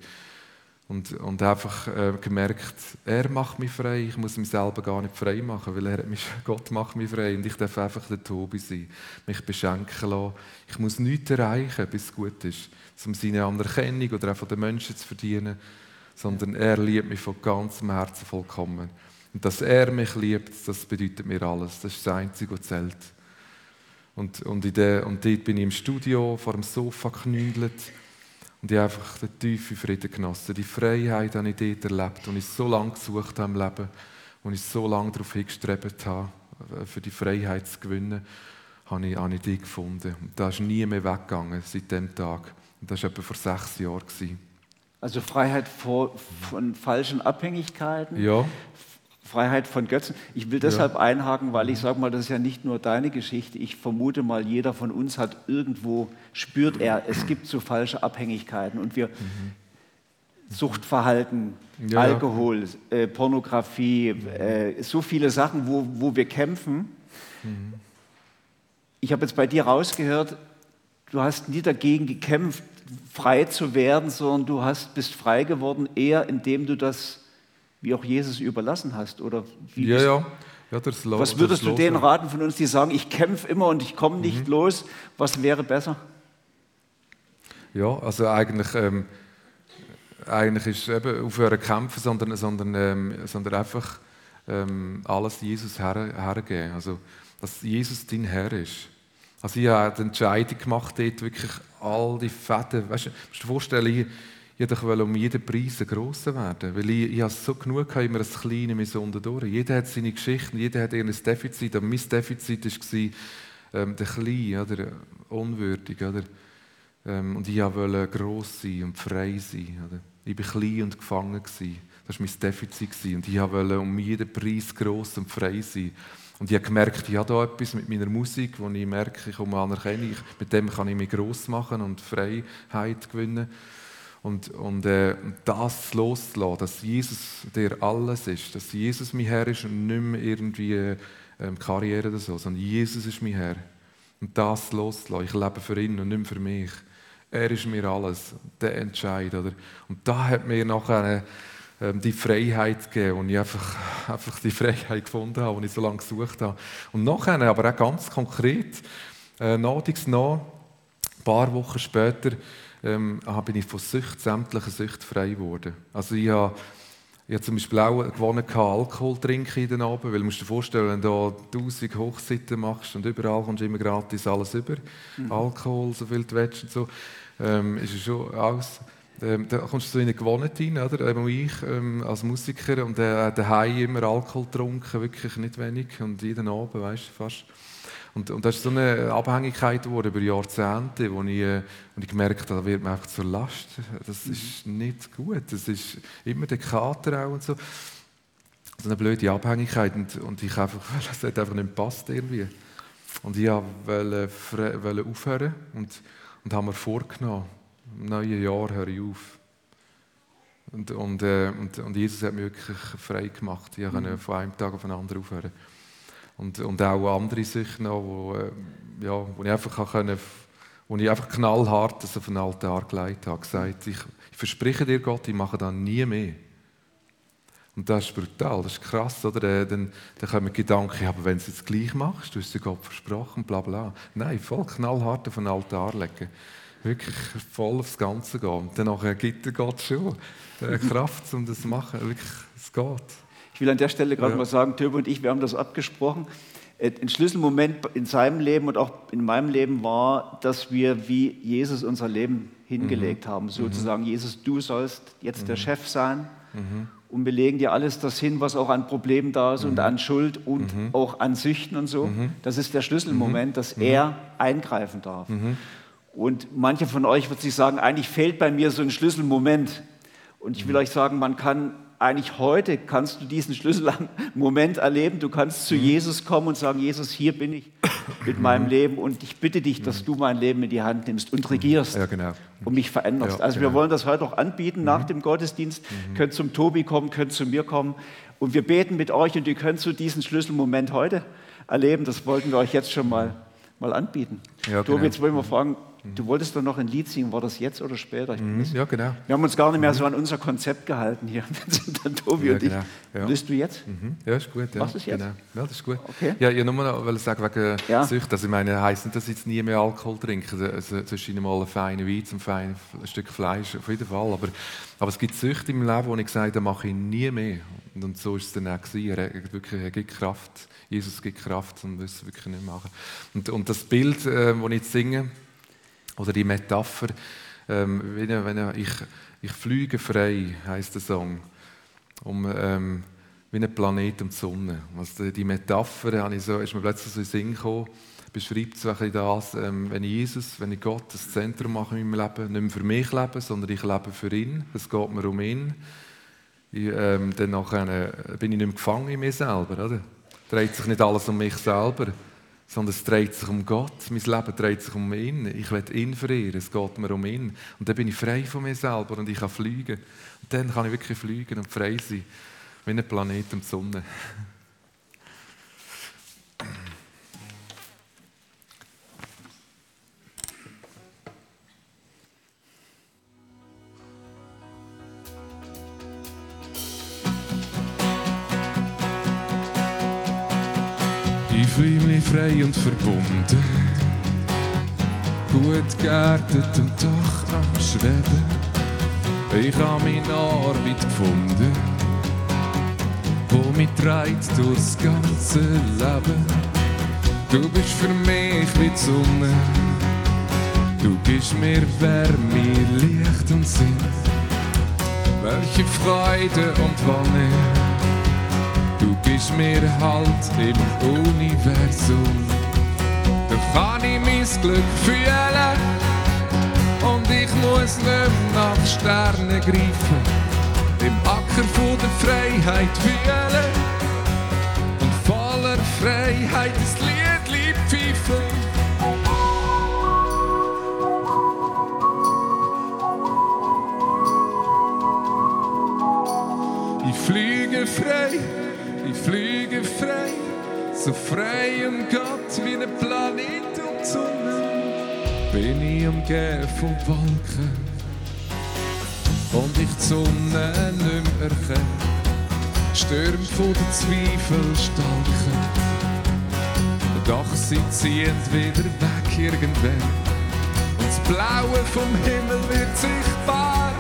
Und, und einfach äh, gemerkt, er macht mich frei, ich muss mich selber gar nicht frei machen, weil er hat mich, Gott macht mich frei und ich darf einfach der Tobi sein, mich beschenken lassen. Ich muss nichts erreichen, bis es gut ist, um seine Anerkennung oder auch von den Menschen zu verdienen sondern er liebt mich von ganzem Herzen vollkommen. Und dass er mich liebt, das bedeutet mir alles. Das ist das Einzige, was zählt. Und, und, in der, und dort bin ich im Studio vor dem Sofa geknündelt und ich habe einfach den tiefen Frieden genossen. Die Freiheit habe ich dort erlebt, und ich so lange gesucht habe im Leben und ich so lange darauf hingestrebt habe, für die Freiheit zu gewinnen, habe ich, habe ich die gefunden. Und da ist nie mehr weggegangen seit dem Tag. Und das war etwa vor sechs Jahren. Also Freiheit vor, von falschen Abhängigkeiten, ja. Freiheit von Götzen. Ich will deshalb ja. einhaken, weil ich sage mal, das ist ja nicht nur deine Geschichte. Ich vermute mal, jeder von uns hat irgendwo, spürt er, es gibt so falsche Abhängigkeiten und wir mhm. Suchtverhalten, ja. Alkohol, äh, Pornografie, äh, so viele Sachen, wo, wo wir kämpfen. Mhm. Ich habe jetzt bei dir rausgehört, du hast nie dagegen gekämpft, frei zu werden, sondern du hast, bist frei geworden, eher indem du das, wie auch Jesus, überlassen hast. Oder wie ja, ja. ja was würdest du denen raten von uns, die sagen, ich kämpfe immer und ich komme nicht mhm. los? Was wäre besser? Ja, also eigentlich, ähm, eigentlich ist es eben aufhören zu kämpfen, sondern, sondern, ähm, sondern einfach ähm, alles Jesus her, hergeben. Also, dass Jesus dein Herr ist. Also ich habe die Entscheidung gemacht, dort wirklich all die Fäden, weißt du, musst dir vorstellen, ich, ich wollte um jeden Preis ein Grosser werden, weil ich, ich habe so genug gehabt, immer das Kleine mir so unterdurch. Jeder hat seine Geschichten, jeder hat ein Defizit, aber mein Defizit war ähm, der Kleine, oder, unwürdig, oder? Ähm, und ich wollte gross sein und frei sein, oder? Ich war klein und gefangen. Gewesen. Das war mein Defizit. Und ich wollte um jeden Preis gross und frei sein. Und ich habe gemerkt, ich habe da etwas mit meiner Musik, wo ich merke, ich komme Anerkennung, mit dem kann ich mich gross machen und Freiheit gewinnen. Und, und äh, das loszulassen, dass Jesus der alles ist, dass Jesus mein Herr ist und nicht mehr irgendwie äh, Karriere oder so, sondern Jesus ist mein Herr. Und das loszulassen, ich lebe für ihn und nicht mehr für mich. Er ist mir alles, der Entscheid. Oder? Und da hat mir nachher... Äh, ähm, die Freiheit gegeben und ich einfach, einfach die Freiheit gefunden habe, die ich so lange gesucht habe. Und nachher, aber auch ganz konkret, äh, nachdings nach, ein paar Wochen später, ähm, bin ich von Sucht, sämtlichen Sucht frei geworden. Also ich habe, ich habe zum Beispiel auch gewonnen, Alkohol trinken in den Abend, weil du musst dir vorstellen, wenn du tausend Hochseiten machst und überall kommst du immer gratis alles über, mhm. Alkohol, so viel du willst und so, ähm, ist es schon alles ähm, da kommst du in eine Gewohnheit rein, oder? Eben ich ähm, als Musiker und äh, daheim immer Alkohol getrunken, wirklich nicht wenig und jeden Abend, weißt du, fast. Und, und das ist so eine Abhängigkeit geworden über Jahrzehnte, wo ich, äh, wo ich gemerkt habe, da wird mir einfach zur Last. Das ist nicht gut. Das ist immer der Kater auch und so. So eine blöde Abhängigkeit und, und ich einfach, das hat einfach nicht gepasst irgendwie. Und ich wollte, wollte aufhören und, und habe mir vorgenommen, im neuen Jahr höre ich auf. Und, und, äh, und, und, Jesus hat mich wirklich frei gemacht. Ich konnte mhm. von einem Tag auf den anderen aufhören. Und, und auch andere Sachen noch, wo, äh, ja, wo ich einfach können, wo ich einfach knallhart das auf den Altar gelegt habe. gesagt, ich, ich verspreche dir Gott, ich mache das nie mehr. Und das ist brutal, das ist krass, oder? Äh, dann, dann kommen Gedanken, aber wenn du es jetzt gleich machst, du hast dir Gott versprochen, bla bla. Nein, voll knallhart auf den Altar legen. Wirklich voll aufs Ganze gehen. Und danach gibt er Gott schon die Kraft, um das zu machen. Wirklich, es geht. Ich will an der Stelle gerade ja. mal sagen, Töbe und ich, wir haben das abgesprochen. Äh, ein Schlüsselmoment in seinem Leben und auch in meinem Leben war, dass wir wie Jesus unser Leben hingelegt mhm. haben. Sozusagen, mhm. Jesus, du sollst jetzt mhm. der Chef sein. Mhm. Und wir legen dir alles das hin, was auch an Problemen da ist und mhm. an Schuld und mhm. auch an Süchten und so. Das ist der Schlüsselmoment, dass er eingreifen darf. Und manche von euch wird sich sagen, eigentlich fehlt bei mir so ein Schlüsselmoment. Und ich will euch sagen, man kann eigentlich heute kannst du diesen Schlüsselmoment erleben. Du kannst zu mhm. Jesus kommen und sagen, Jesus, hier bin ich mit meinem Leben und ich bitte dich, dass mhm. du mein Leben in die Hand nimmst und regierst ja, genau. und mich veränderst. Also wir genau. wollen das heute auch anbieten mhm. nach dem Gottesdienst. Mhm. Könnt zum Tobi kommen, könnt zu mir kommen und wir beten mit euch und ihr könnt so diesen Schlüsselmoment heute erleben. Das wollten wir euch jetzt schon mal, mal anbieten. Ja, Tobi, genau. jetzt wollen wir fragen, Du wolltest doch noch ein Lied singen, war das jetzt oder später? Mhm, ja, genau. Wir haben uns gar nicht mehr so an unser Konzept gehalten hier. Wir sind dann Tobi ja, und genau. ich. Ja. Willst du jetzt? Mhm. Ja, ist gut. Ja. Was ist jetzt? Genau. Ja, das ist gut. Okay. Ja, ich nur noch sagen wegen ja. Sucht. Also ich meine, heisst nicht, dass ich jetzt nie mehr Alkohol trinke. Also, zwischen mal einen feinen Wein zum feinen Stück Fleisch, auf jeden Fall. Aber, aber es gibt Süchte im Leben, wo ich gesagt habe, das mache ich nie mehr. Und, und so ist es dann auch gewesen. Er, wirklich, er gibt Kraft. Jesus gibt Kraft, um das wirklich nicht machen. Und, und das Bild, äh, das ich jetzt singe, oder die Metapher, ähm, wenn, ich, ich fliege frei, heißt der Song, um, ähm, wie ein Planet um die Sonne. Also die Metapher ich so, ist mir plötzlich so in den Sinn gekommen, beschreibt so ein das, ähm, wenn ich Jesus, wenn ich Gott das Zentrum mache in meinem Leben, nicht mehr für mich lebe, sondern ich lebe für ihn, es geht mir um ihn. Ich, ähm, dann nachher, äh, bin ich nicht mehr gefangen in mir selber. Oder? Dreht sich nicht alles um mich selber, sondern es dreht sich um Gott. Mein Leben dreht sich um ihn. Ich will ihn verehren, es geht mir um ihn. Und dann bin ich frei von mir selber und ich kann fliegen. Und dann kann ich wirklich fliegen und frei sein, wie ein Planet um die Sonne. fühle mich frei und verbunden. Gut geerdet und doch am Schweben. Ich habe meine Arbeit gefunden, wo mich treibt durchs ganze Leben. Du bist für mich wie die Sonne. Du gibst mir Wärme, Licht und Sinn. Welche Freude und Wonne Du gibst mir Halt im Universum. Da kann ich mein Glück fühlen und ich muss nicht nach Sternen greifen. Im Acker von der Freiheit fühlen und voller Freiheit das Lied pfeifen. Ich fliege frei fliege frei, so frei um Gott wie ein Planet um Sonne. Bin ich umgeben von Wolken und ich die Sonne nicht mehr erkenne. Stürme von den Zweifel stalken, doch sie ziehen wieder weg irgendwann. Und das Blaue vom Himmel wird sichtbar.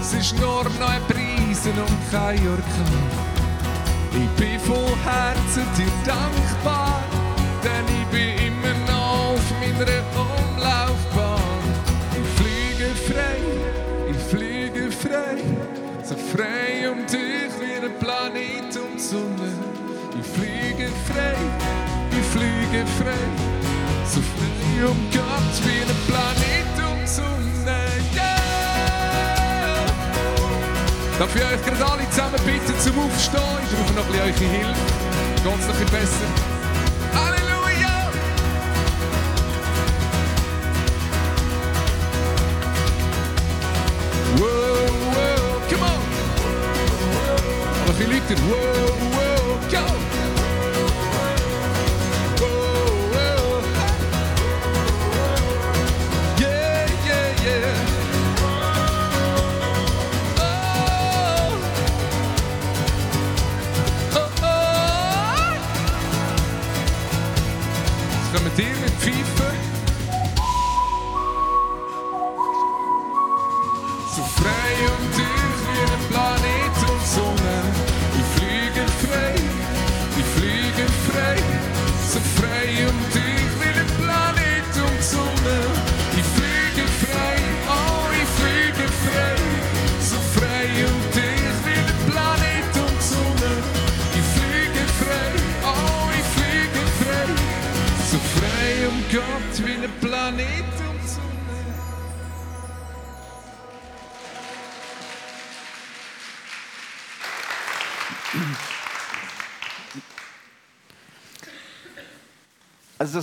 Es ist nur noch ein Preisen und kein Orkan. Ich bin von Herzen dir dankbar, denn ich bin immer noch auf meiner Umlaufbahn. Ich fliege frei, ich fliege frei, so frei um dich wie ein Planet um die Sonne. Ich fliege frei, ich fliege frei, so frei um Gott wie ein Planet um die Sonne. Darf ich euch gerade alle zusammen bitten zum Aufstehen? Ich brauche noch ein bisschen eure Hilfe. Geht es noch ein besser? Halleluja! Wow, wow, come on! Noch ein bisschen lauter. Wow, wow,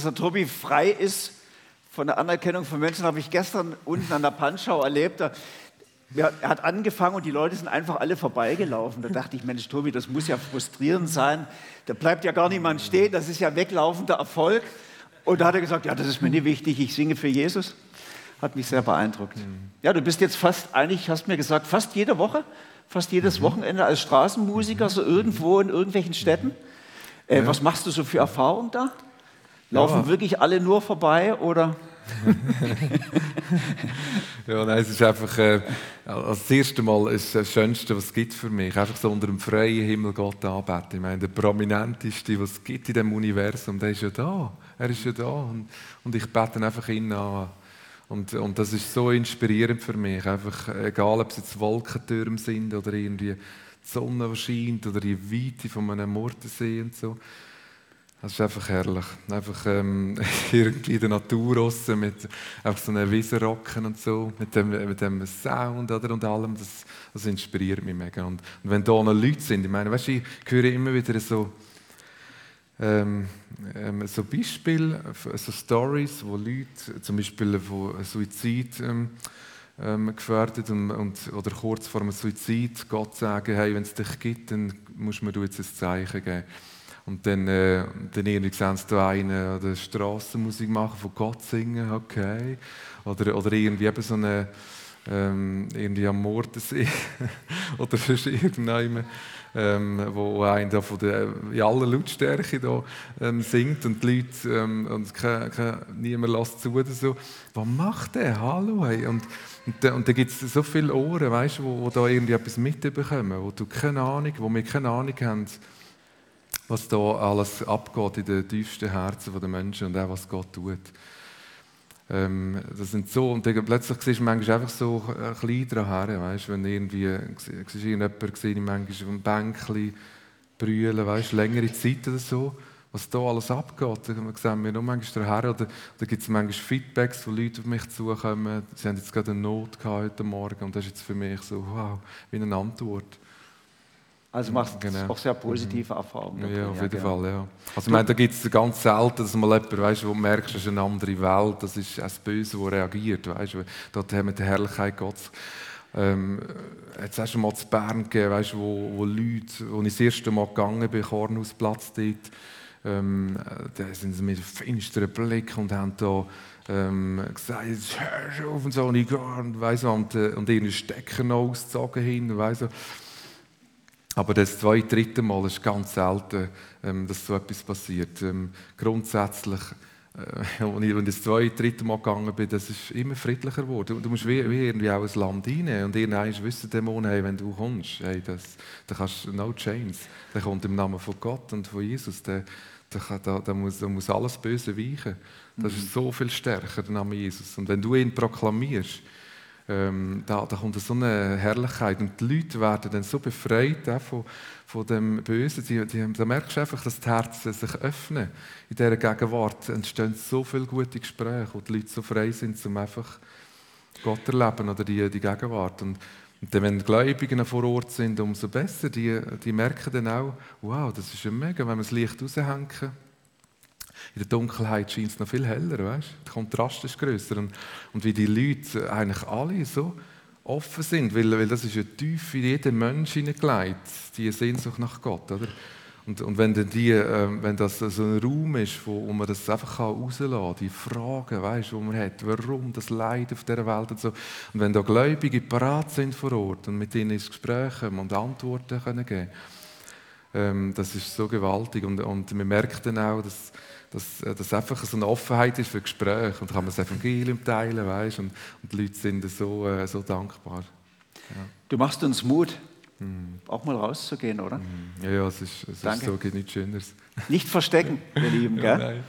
dass der Tobi frei ist von der Anerkennung von Menschen, habe ich gestern unten an der Panschau erlebt. Da, er hat angefangen und die Leute sind einfach alle vorbeigelaufen. Da dachte ich, Mensch, Tobi, das muss ja frustrierend sein. Da bleibt ja gar niemand stehen, das ist ja weglaufender Erfolg. Und da hat er gesagt, ja, das ist mir nicht wichtig, ich singe für Jesus. Hat mich sehr beeindruckt. Ja, du bist jetzt fast, eigentlich hast du mir gesagt, fast jede Woche, fast jedes Wochenende als Straßenmusiker, so irgendwo in irgendwelchen Städten. Äh, Was machst du so für Erfahrungen da? Laufen Ja. wirklich alle nur vorbei oder? Ja, nein, es ist einfach, äh, das erste Mal ist das Schönste, was es gibt für mich. Einfach so unter dem freien Himmel Gott anbeten. Ich meine, der prominenteste, was es gibt in diesem Universum, der ist ja da. Er ist ja da. Und, und ich bete ihn einfach ihn an. Und, und das ist so inspirierend für mich. Einfach, egal, ob es jetzt Wolkentürme sind oder irgendwie die Sonne, scheint oder die Weite von einem Mordensee und so. Das ist einfach herrlich. Einfach ähm, irgendwie in der Natur draussen mit einfach so einem Wiesenrocken und so, mit dem, mit dem Sound oder, und allem, das, das inspiriert mich mega. Und, und wenn da noch Leute sind, ich meine, weißt ich höre immer wieder so, ähm, ähm, so Beispiele, so Stories, wo Leute zum Beispiel von Suizid ähm, ähm, gefährdet und, und, oder kurz vor einem Suizid Gott sagen, hey, wenn es dich gibt, dann musst du mir jetzt ein Zeichen geben. Und dann, äh, dann irgendwie sehen sie da einen oder Strassenmusik machen, von Gott singen, okay. Oder, oder irgendwie eben so eine, ähm, irgendwie am Mordensee oder sonst irgendjemand, ähm, wo einer da von der, in aller Lautstärke da, ähm, singt und die Leute, ähm, und kein, kein, niemand lässt zu oder so. Was macht der? Hallo, hey. Und, und, und da gibt es so viele Ohren, weißt, wo, wo da irgendwie etwas mitbekommen, wo du keine Ahnung, wo wir keine Ahnung haben, was da alles abgeht in den tiefsten Herzen der Menschen und auch was Gott tut. Ähm, das sind so, und dann plötzlich siehst du manchmal einfach so äh, klein daran, weißt, wenn irgendwie, siehst du irgendjemanden gesehen, manchmal auf einem Bänkchen brüllen, weißt, längere Zeit oder so, was da alles abgeht, dann sehen wir nur manchmal daher, oder da gibt es manchmal Feedbacks, wo Leute auf mich zukommen, sie haben jetzt gerade eine Not gehabt heute Morgen und das ist jetzt für mich so, wow, wie eine Antwort. Also machst du Genau. auch sehr positive Erfahrungen. Ja, auf jeden genau. Fall, ja. Also, ich meine, da gibt es ganz selten, dass mal jemand, weißt, wo du merkst, das ist eine andere Welt, das ist das Böse, das reagiert, weißt. Dort haben wir die Herrlichkeit Gottes. Ähm, jetzt hast du mal zu Bern gegeben, weißt, wo, wo Leute, wo ich das erste Mal gegangen bin, Kornhausplatz dort, ähm, da sind sie mit finsteren Blick und haben da ähm, gesagt, jetzt hörst du auf und so, und ich gehe, und, und, äh, und ihre Stecker noch ausgezogen hin, so. Aber das zweite, dritte Mal ist ganz selten, ähm, dass so etwas passiert. Ähm, grundsätzlich, äh, als ich das zweite, dritte Mal gegangen bin, das ist immer friedlicher geworden. Du, musst wie, wie irgendwie auch ein Land rein und irgendwann wissen Dämonen, hey, wenn du kommst, hey, das, da kannst du no chance. Der kommt im Namen von Gott und von Jesus. Der, da, da, da, muss, da muss alles Böse weichen. Das ist so viel stärker, der Name Jesus. Und wenn du ihn proklamierst, ähm, da, da kommt so eine Herrlichkeit und die Leute werden dann so befreit auch von, von dem Bösen. Die, die, da merkst du einfach, dass die Herzen sich öffnen. In dieser Gegenwart entstehen so viele gute Gespräche, wo die Leute so frei sind, um einfach Gott erleben oder die, die Gegenwart. Und, und dann, wenn die Gläubigen vor Ort sind, umso besser. Die, die merken dann auch, wow, das ist ja mega, wenn wir das Licht raushängen. In der Dunkelheit scheint es noch viel heller, weißt? Der Kontrast ist grösser. Und, und wie die Leute eigentlich alle so offen sind, weil, weil das ist ja tief in jeden Mensch hineingelegt, die Sehnsucht nach Gott, oder? Und, und wenn, dann die, ähm, wenn das so ein Raum ist, wo, wo man das einfach rauslassen kann, die Fragen, weißt, die man hat, warum das Leid auf dieser Welt und so. Und wenn da Gläubige parat sind vor Ort und mit ihnen ins Gespräch kommen und Antworten können geben ähm, das ist so gewaltig. Und, und man merkt dann auch, dass, dass, äh, dass einfach so eine Offenheit ist für Gespräche. Und kann man das Evangelium teilen, weißt, und, und die Leute sind so, äh, so dankbar. Du machst uns Mut, auch mal rauszugehen, oder? Ja, ja, es ist, es Danke. ist so, geht nichts Schöneres. Nicht verstecken, wir Lieben, Ja, gell? nein.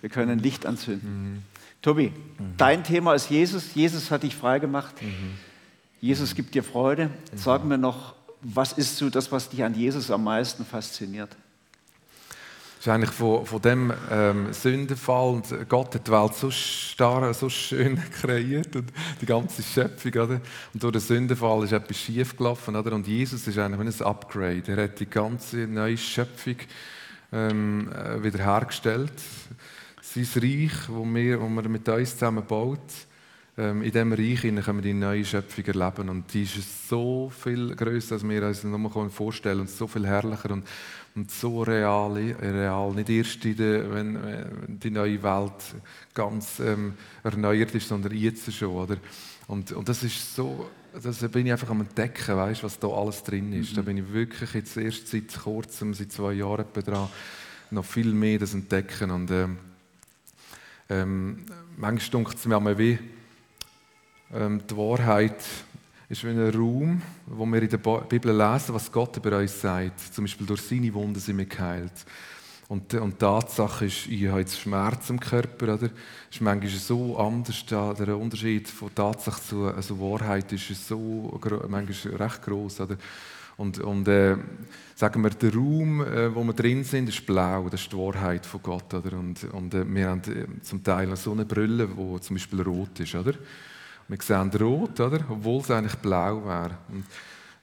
Wir können Licht anzünden. Tobi, dein Thema ist Jesus. Jesus hat dich freigemacht. Jesus gibt dir Freude. Sag mir noch, was ist so das, was dich an Jesus am meisten fasziniert? Es ist eigentlich von, von dem ähm, Sündenfall und Gott hat die Welt so starr, so schön kreiert und die ganze Schöpfung, oder? Und durch den Sündenfall ist etwas schief gelaufen, oder? Und Jesus ist eigentlich ein Upgrade. Er hat die ganze neue Schöpfung ähm, äh, wiederhergestellt. Sein Reich, wo wir, wo wir mit uns zusammen baut, ähm, in diesem Reich können wir die neue Schöpfung erleben. Und die ist so viel größer, als wir uns nur vorstellen können und so viel herrlicher und, und so real, real. Nicht erst der, wenn, wenn die neue Welt ganz ähm, erneuert ist, sondern jetzt schon. Oder? Und, und das ist so, das bin ich einfach am Entdecken, weißt, was da alles drin ist. Da bin ich wirklich jetzt erst seit kurzem, seit zwei Jahren dran, noch viel mehr das entdecken. Und ähm, ähm, manchmal denkt es mir einmal wie, ähm, die Wahrheit ist wie ein Raum, wo wir in der Bibel lesen, was Gott über uns sagt. Zum Beispiel durch seine Wunden sind wir geheilt. Und, und die Tatsache ist, ich habe jetzt Schmerz im Körper, oder? ist manchmal so anders, der Unterschied von Tatsache zu also Wahrheit ist so manchmal recht groß, oder? Und, und äh, sagen wir, der Raum, äh, wo wir drin sind, ist blau, das ist die Wahrheit von Gott, oder? Und, und äh, wir haben äh, zum Teil so eine Brille, die zum Beispiel rot ist, oder? Wir sehen rot, oder? obwohl es eigentlich blau wäre. Und,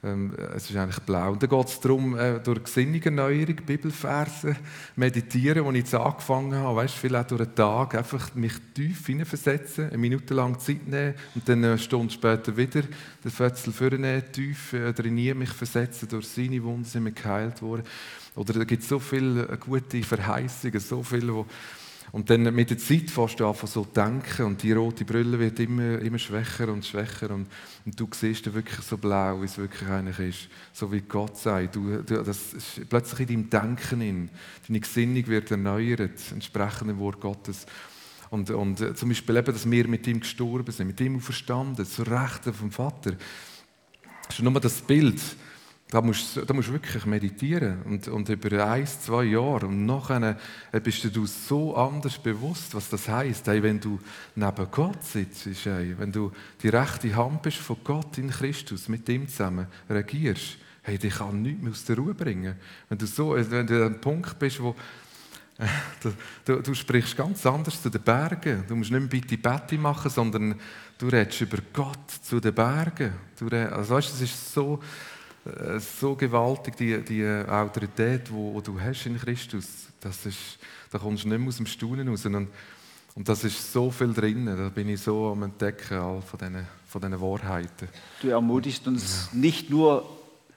ähm, es ist eigentlich blau. Und dann geht es darum, äh, durch Gesinnungserneuerung, Bibelverse, meditieren, wo ich jetzt angefangen habe, weißt, vielleicht auch durch den Tag, einfach mich tief hineinversetzen, eine Minute lang Zeit nehmen und dann eine Stunde später wieder den Fötzel vornehmen, tief äh, trainieren, mich versetzen, durch seine Wunden sind wir geheilt worden. Oder da gibt es so viele äh, gute Verheißungen, so viele, wo und dann mit der Zeit fährst du an so denken und die rote Brille wird immer, immer schwächer und schwächer und, und du siehst dann wirklich so blau, wie es wirklich eigentlich ist. So wie Gott sagt. Du, du, das ist plötzlich in deinem Denken in. Deine Gesinnung wird erneuert, entsprechend dem Wort Gottes. Und, und äh, zum Beispiel eben, dass wir mit ihm gestorben sind, mit ihm verstanden, zu Rechten vom Vater. Das ist nur das Bild. Da musst, da musst du wirklich meditieren und, und über ein, zwei Jahre und nachher äh, bist du so anders bewusst, was das heißt. Hey, wenn du neben Gott sitzt, hey, wenn du die rechte Hand bist von Gott in Christus, mit ihm zusammen regierst, hey, dich kann nichts mehr aus der Ruhe bringen. Wenn du so, äh, wenn du an einem Punkt bist, wo äh, Du, du, du sprichst ganz anders zu den Bergen. Du musst nicht mehr bitte Betty machen, sondern du redest über Gott zu den Bergen. Du also weißt, es ist so, so gewaltig, die, die Autorität, die du hast in Christus. Das ist, da kommst du nicht mehr aus dem Staunen raus. Und, und das ist so viel drin. Da bin ich so am Entdecken all von diesen, von diesen Wahrheiten. Du ermutigst uns nicht nur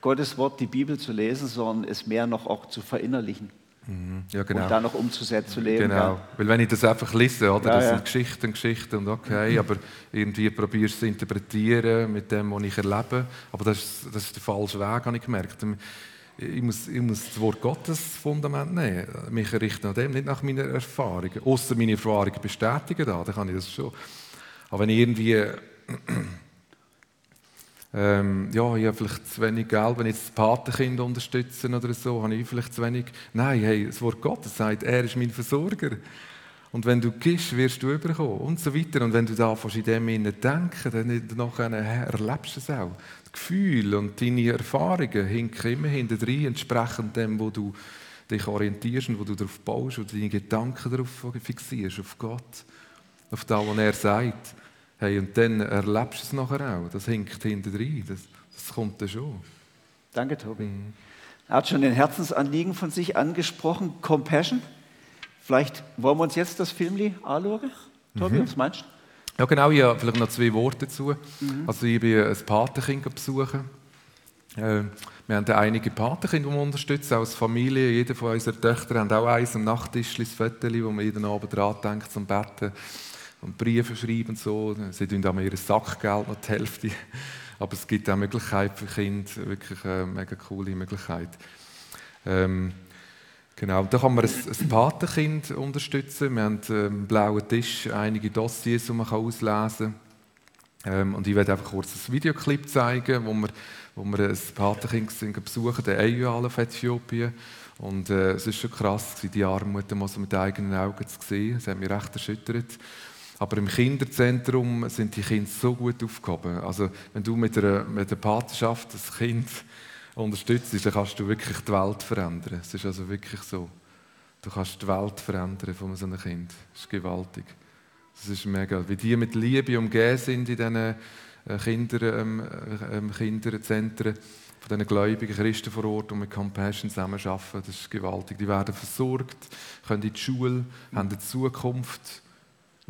Gottes Wort, die Bibel zu lesen, sondern es mehr noch auch zu verinnerlichen Ja, genau. und dann noch umzusetzen, zu leben. Genau, weil wenn ich das einfach lese, oder, Ja, das ja. sind Geschichten, Geschichten und okay, aber irgendwie probierst du es zu interpretieren mit dem, was ich erlebe, aber das ist, das ist der falsche Weg, habe ich gemerkt. Ich muss, ich muss das Wort Gottes Fundament nehmen, mich richten an dem, nicht nach meiner Erfahrungen. Außer meine Erfahrungen bestätigen da, dann kann ich das schon. Aber wenn ich irgendwie ähm, ja, ich habe vielleicht zu wenig Geld, wenn ich jetzt das Patenkind unterstütze oder so, habe ich vielleicht zu wenig. Nein, hey, das Wort Gottes sagt, er ist mein Versorger. Und wenn du gibst, wirst du überkommen und so weiter. Und wenn du da in dem innen denken, dann erlebst du es auch. Das Gefühl und deine Erfahrungen hinken immer hinter drin, entsprechend dem, wo du dich orientierst und wo du darauf baust und deine Gedanken darauf fixierst, auf Gott, auf das, was er sagt. Hey, und dann erlebst du es nachher auch. Das hinkt hinter drin. Das, das kommt dann schon. Danke, Tobi. Er hat schon den Herzensanliegen von sich angesprochen, Compassion. Vielleicht wollen wir uns jetzt das Filmli anschauen. Tobi, was meinst du? Ja, genau. Habe vielleicht noch zwei Worte dazu. Also, ich bin ein Patenkind besuchen. Äh, wir haben einige Patenkinder, die wir unterstützen, auch als Familie. Jeder von unseren Töchtern hat auch eins am Nachttisch, das Foto, wo man jeden Abend dran denkt zum Betten und Briefe schreiben und so. Sie tun auch ihr Sackgeld noch die Hälfte. Aber es gibt auch Möglichkeiten für Kinder, wirklich eine mega coole Möglichkeit. Ähm, genau, da kann man ein, ein Patenkind unterstützen. Wir haben ähm, einen blauen Tisch, einige Dossiers, die man auslesen kann. Ähm, und ich werde einfach kurz ein Videoclip zeigen, wo wir, wo wir ein Patenkind besuchen, den Eyual auf Äthiopien. Und äh, es ist schon krass, die Armut mal so mit eigenen Augen zu sehen. Das hat mich recht erschüttert. Aber im Kinderzentrum sind die Kinder so gut aufgehoben. Also wenn du mit einer, mit einer Patenschaft das Kind unterstützt, dann kannst du wirklich die Welt verändern. Es ist also wirklich so. Du kannst die Welt verändern von so einem Kind. Das ist gewaltig. Das ist mega. Wie die mit Liebe umgeben sind in diesen äh, Kinder, ähm, ähm, Kinderzentren von diesen gläubigen Christen vor Ort, die mit Compassion zusammenarbeiten. Das ist gewaltig. Die werden versorgt, können in die Schule, haben eine Zukunft.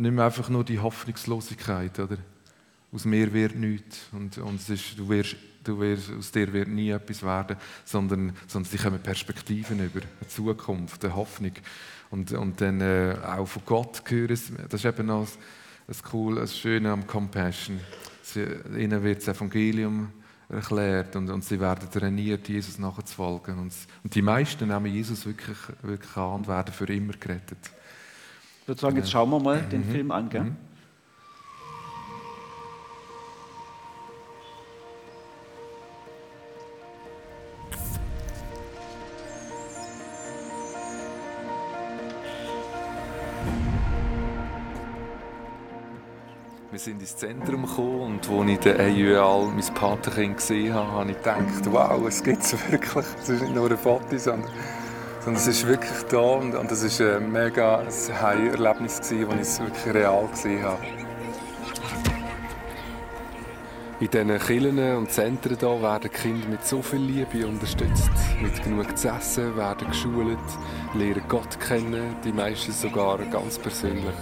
Nicht mehr einfach nur die Hoffnungslosigkeit, oder? Aus mir wird nichts. Und, und es ist, du wirst, du wirst, aus dir wird nie etwas werden, sondern, sondern sie kommen Perspektiven über, eine Zukunft, eine Hoffnung. Und, und dann äh, auch von Gott hören. Das ist eben noch das Coole, das Schöne am Compassion. Sie, ihnen wird das Evangelium erklärt und, und sie werden trainiert, Jesus nachzufolgen. Und, und die meisten nehmen Jesus wirklich, wirklich an und werden für immer gerettet. Ich würde sagen, jetzt schauen wir mal den Mhm. Film an. Gell? Mhm. Wir sind ins Zentrum gekommen und als ich den EUL, mein Patenkind, gesehen habe, habe ich gedacht, wow, es gibt es wirklich. Es ist nicht nur ein Foto, sondern, sondern es ist wirklich da und, und das war ein mega High-Erlebnis, als ich es wirklich real gesehen habe. In diesen Kirchen und Zentren hier werden Kinder mit so viel Liebe unterstützt. Mit genug zu essen, werden geschult, lernen Gott kennen, die meisten sogar ganz persönlich.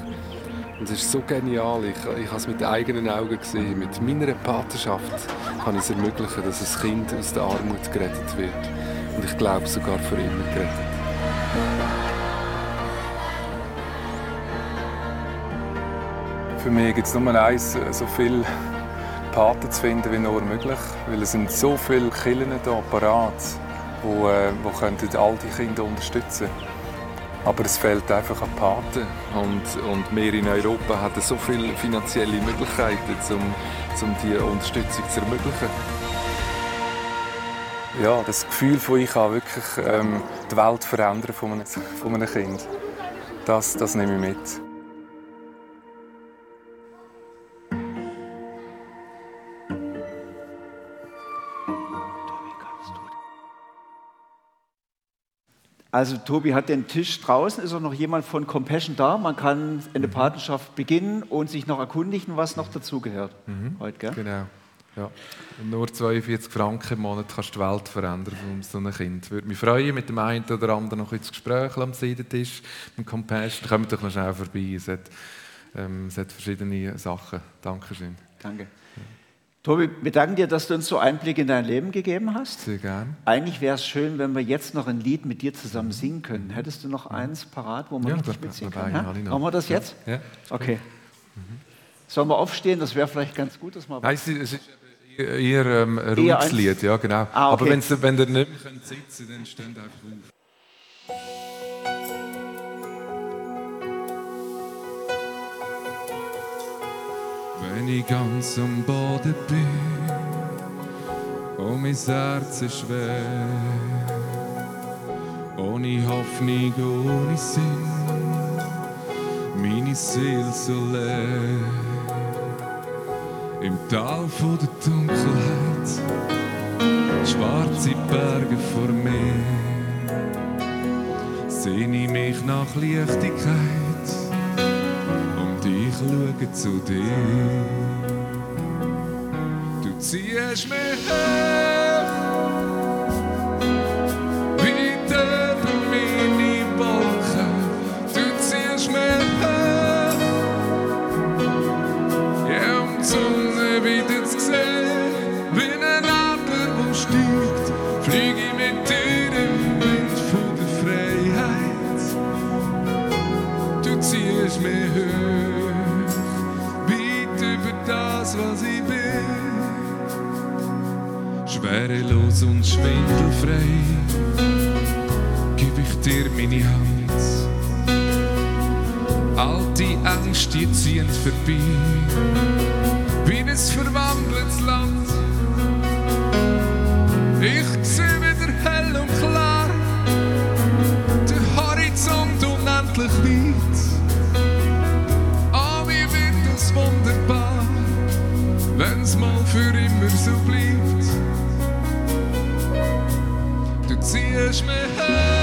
Und es ist so genial. Ich, ich habe es mit eigenen Augen gesehen. Mit meiner Patenschaft kann ich es ermöglichen, dass ein Kind aus der Armut gerettet wird. Und ich glaube sogar für immer gerettet. Für mich gibt es nur eins, so viele Paten zu finden wie nur möglich. Weil es sind so viele Kirchen hier parat, die, die könnten all die Kinder unterstützen. Aber es fehlt einfach an Paten. Und, und wir in Europa haben so viele finanzielle Möglichkeiten, um, um diese Unterstützung zu ermöglichen. Ja, das Gefühl von ich kann wirklich ähm, die Welt verändern von einem, von einem Kind, das, das nehme ich mit. Also Tobi hat den Tisch draußen. Ist auch noch jemand von Compassion da? Man kann eine Mhm. Patenschaft beginnen und sich noch erkundigen, was noch dazugehört. Heute, gell? Genau. Ja. Nur 42 Franken im Monat kannst du die Welt verändern von so einem Kind. Würde mich freuen, mit dem einen oder anderen noch ins Gespräch am Seidentisch, mit Compassion. Kommt doch noch schnell vorbei. Es hat, ähm, es hat verschiedene Sachen. Dankeschön. Danke. Tobi, wir danken dir, dass du uns so Einblick in dein Leben gegeben hast. Sehr gern. Eigentlich wäre es schön, wenn wir jetzt noch ein Lied mit dir zusammen singen können. Hättest du noch eins parat, wo wir Ja, richtig mitsingen ich Ja? Machen wir das jetzt? Ja. Okay. Sollen wir aufstehen? Das wäre vielleicht ganz gut, dass wir... Nein, es ist, es ist eher, eher ähm, ein Eher ruhiges eins- Lied, ja genau. Ah, okay. Aber wenn ihr nicht Ihr könnt sitzen, dann steht einfach auf. Wenn ich ganz am Boden bin und mein Herz ist schwer, ohne Hoffnung, ohne Sinn, meine Seele so leer. Im Tal von der Dunkelheit, schwarze Berge vor mir, sehne ich mich nach Leichtigkeit schaue zu dir. Du ziehst mich hoch, Schwerelos und schwindelfrei gebe ich dir meine Hand. All die Ängste die ziehen vorbei, wie ein verwandeltes Land. Ich sehe wieder hell und klar, der Horizont unendlich weit. Ah, oh, wie wird es wunderbar, wenn's mal für immer so bleibt. zieh ich mir her.